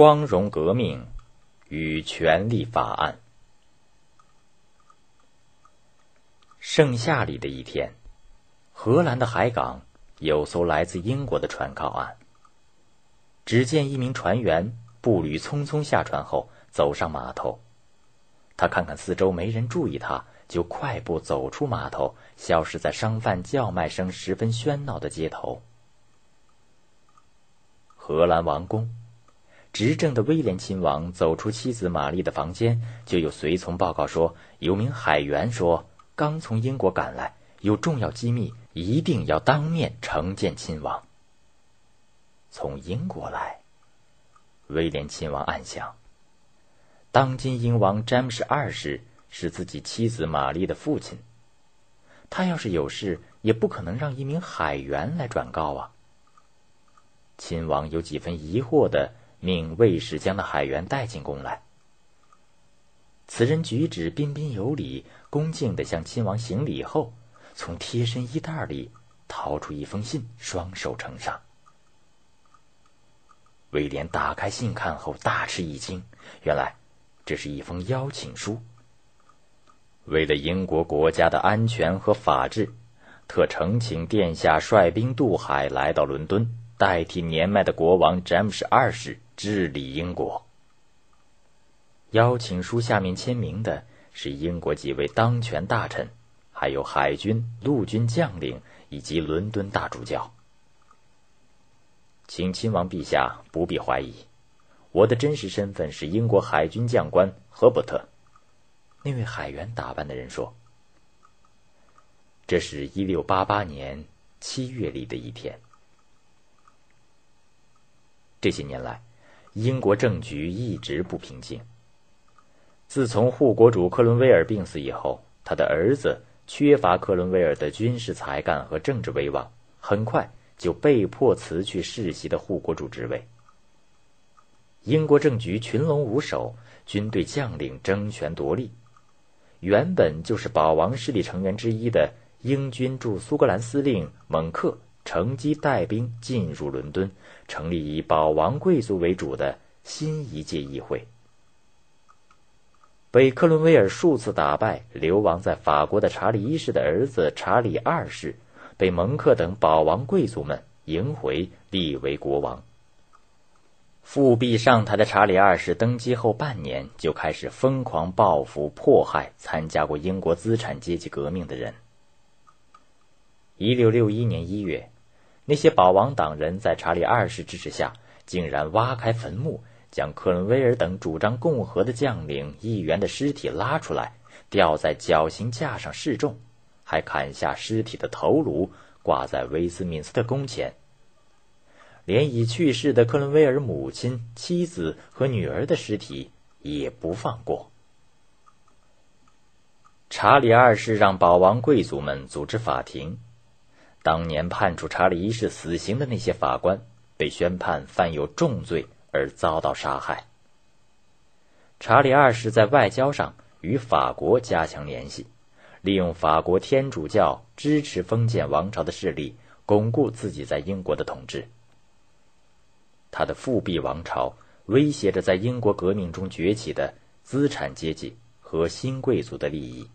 光荣革命与权利法案。盛夏里的一天，荷兰的海港有艘来自英国的船靠岸。只见一名船员步履匆匆下船后，走上码头。他看看四周，没人注意他，就快步走出码头，消失在商贩叫卖声十分喧闹的街头。荷兰王宫。执政的威廉亲王走出妻子玛丽的房间，就有随从报告说，有名海员说刚从英国赶来，有重要机密，一定要当面呈见亲王。从英国来，威廉亲王暗想：当今英王詹姆士二世是自己妻子玛丽的父亲，他要是有事，也不可能让一名海员来转告啊。亲王有几分疑惑的。命卫士将那海员带进宫来。此人举止彬彬有礼，恭敬地向亲王行礼后，从贴身衣袋里掏出一封信，双手呈上。威廉打开信看后，大吃一惊，原来这是一封邀请书。为了英国国家的安全和法治，特呈请殿下率兵渡海来到伦敦，代替年迈的国王詹姆士二世。治理英国。邀请书下面签名的是英国几位当权大臣，还有海军、陆军将领以及伦敦大主教。请亲王陛下不必怀疑，我的真实身份是英国海军将官赫伯特。那位海员打扮的人说：“这是一六八八年七月里的一天。这些年来。”英国政局一直不平静。自从护国主克伦威尔病死以后，他的儿子缺乏克伦威尔的军事才干和政治威望，很快就被迫辞去世袭的护国主职位。英国政局群龙无首，军队将领争权夺利。原本就是保王势力成员之一的英军驻苏格兰司令蒙克。乘机带兵进入伦敦，成立以保王贵族为主的新一届议会。被克伦威尔数次打败、流亡在法国的查理一世的儿子查理二世，被蒙克等保王贵族们迎回，立为国王。复辟上台的查理二世登基后半年，就开始疯狂报复、迫害参加过英国资产阶级革命的人。一六六一年一月，那些保王党人在查理二世支持下，竟然挖开坟墓，将克伦威尔等主张共和的将领、议员的尸体拉出来，吊在绞刑架上示众，还砍下尸体的头颅，挂在威斯敏斯特宫前。连已去世的克伦威尔母亲、妻子和女儿的尸体也不放过。查理二世让保王贵族们组织法庭。当年判处查理一世死刑的那些法官，被宣判犯有重罪而遭到杀害。查理二世在外交上与法国加强联系，利用法国天主教支持封建王朝的势力，巩固自己在英国的统治。他的复辟王朝威胁着在英国革命中崛起的资产阶级和新贵族的利益。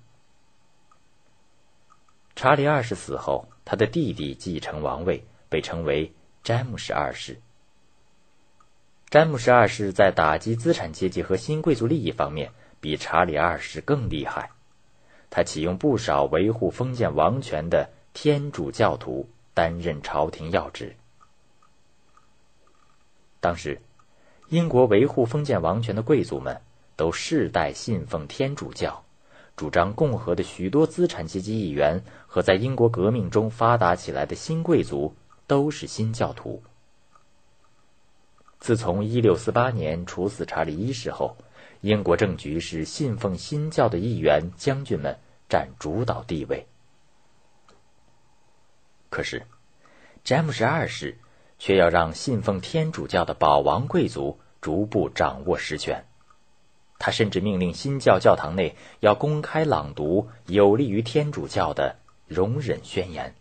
查理二世死后。他的弟弟继承王位，被称为詹姆士二世。詹姆士二世在打击资产阶级和新贵族利益方面比查理二世更厉害。他启用不少维护封建王权的天主教徒担任朝廷要职。当时，英国维护封建王权的贵族们都世代信奉天主教。主张共和的许多资产阶级议员和在英国革命中发达起来的新贵族都是新教徒。自从1648年处死查理一世后，英国政局是信奉新教的议员将军们占主导地位。可是，詹姆士二世却要让信奉天主教的保王贵族逐步掌握实权。他甚至命令新教教堂内要公开朗读有利于天主教的容忍宣言。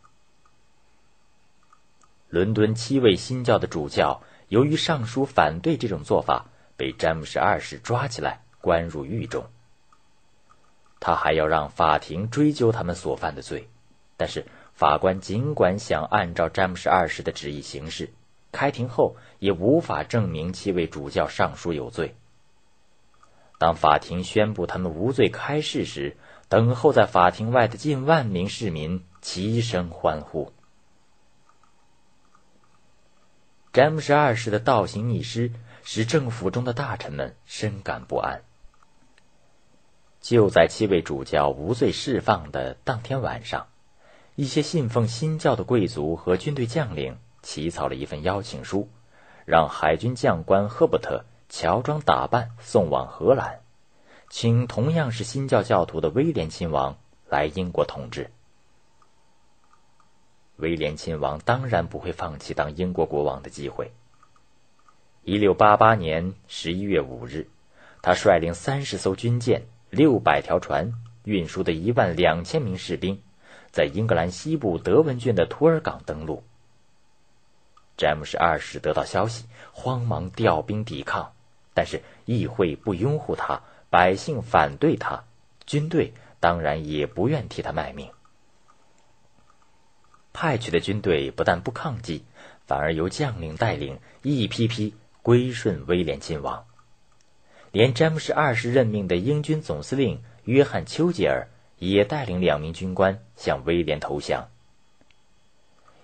伦敦七位新教的主教由于上书反对这种做法，被詹姆士二世抓起来关入狱中。他还要让法庭追究他们所犯的罪，但是法官尽管想按照詹姆士二世的旨意行事，开庭后也无法证明七位主教上书有罪。当法庭宣布他们无罪开释时，等候在法庭外的近万名市民齐声欢呼。詹姆士二世的倒行逆施使政府中的大臣们深感不安。就在七位主教无罪释放的当天晚上，一些信奉新教的贵族和军队将领起草了一份邀请书，让海军将官赫伯特乔装打扮送往荷兰，请同样是新教教徒的威廉亲王来英国统治。威廉亲王当然不会放弃当英国国王的机会。一六八八年十一月五日，他率领三十艘军舰、六百条船，运输的一万两千名士兵，在英格兰西部德文郡的图尔港登陆。詹姆士二世得到消息，慌忙调兵抵抗，但是议会不拥护他，百姓反对他，军队当然也不愿替他卖命。派去的军队不但不抗击，反而由将领带领一批批归顺威廉亲王。连詹姆士二世任命的英军总司令约翰·丘吉尔也带领两名军官向威廉投降。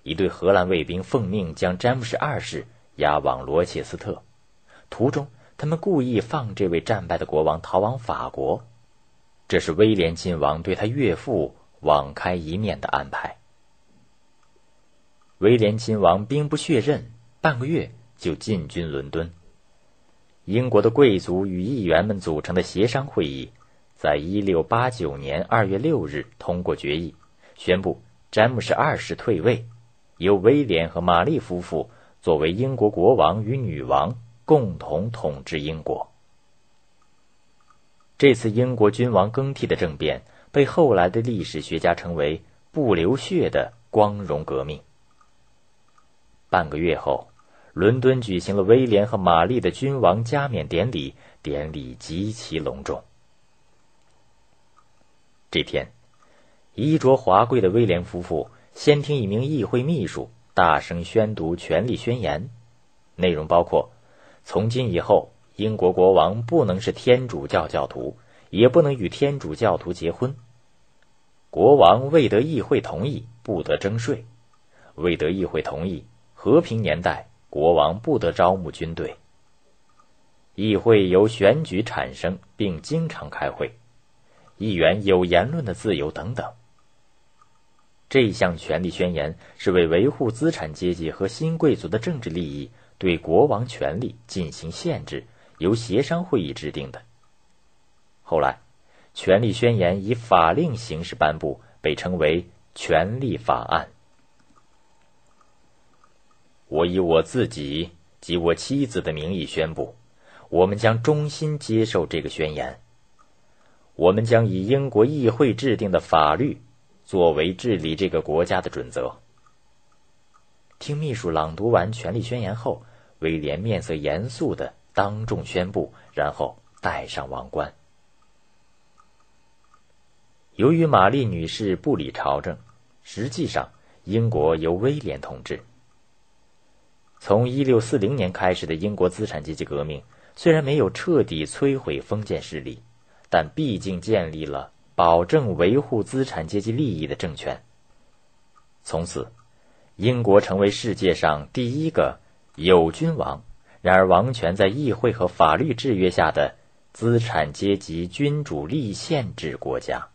一队荷兰卫兵奉命将詹姆士二世押往罗切斯特，途中他们故意放这位战败的国王逃往法国，这是威廉亲王对他岳父网开一面的安排。威廉亲王兵不血刃，半个月就进军伦敦。英国的贵族与议员们组成的协商会议，在一六八九年二月六日通过决议，宣布詹姆士二世退位，由威廉和玛丽夫妇作为英国国王与女王共同统治英国。这次英国君王更替的政变，被后来的历史学家称为“不流血的光荣革命”。半个月后，伦敦举行了威廉和玛丽的君王加冕典礼，典礼极其隆重。这天，衣着华贵的威廉夫妇先听一名议会秘书大声宣读权力宣言，内容包括：从今以后，英国国王不能是天主教教徒，也不能与天主教徒结婚。国王未得议会同意，不得征税；未得议会同意。和平年代，国王不得招募军队。议会由选举产生，并经常开会。议员有言论的自由等等。这项权利宣言是为维护资产阶级和新贵族的政治利益，对国王权力进行限制，由协商会议制定的。后来，权利宣言以法令形式颁布，被称为《权利法案》。我以我自己及我妻子的名义宣布，我们将衷心接受这个宣言。我们将以英国议会制定的法律作为治理这个国家的准则。听秘书朗读完权力宣言后，威廉面色严肃的当众宣布，然后戴上王冠。由于玛丽女士不理朝政，实际上英国由威廉统治。从一六四零年开始的英国资产阶级革命，虽然没有彻底摧毁封建势力，但毕竟建立了保证维护资产阶级利益的政权。从此，英国成为世界上第一个有君王，然而王权在议会和法律制约下的资产阶级君主立宪制国家。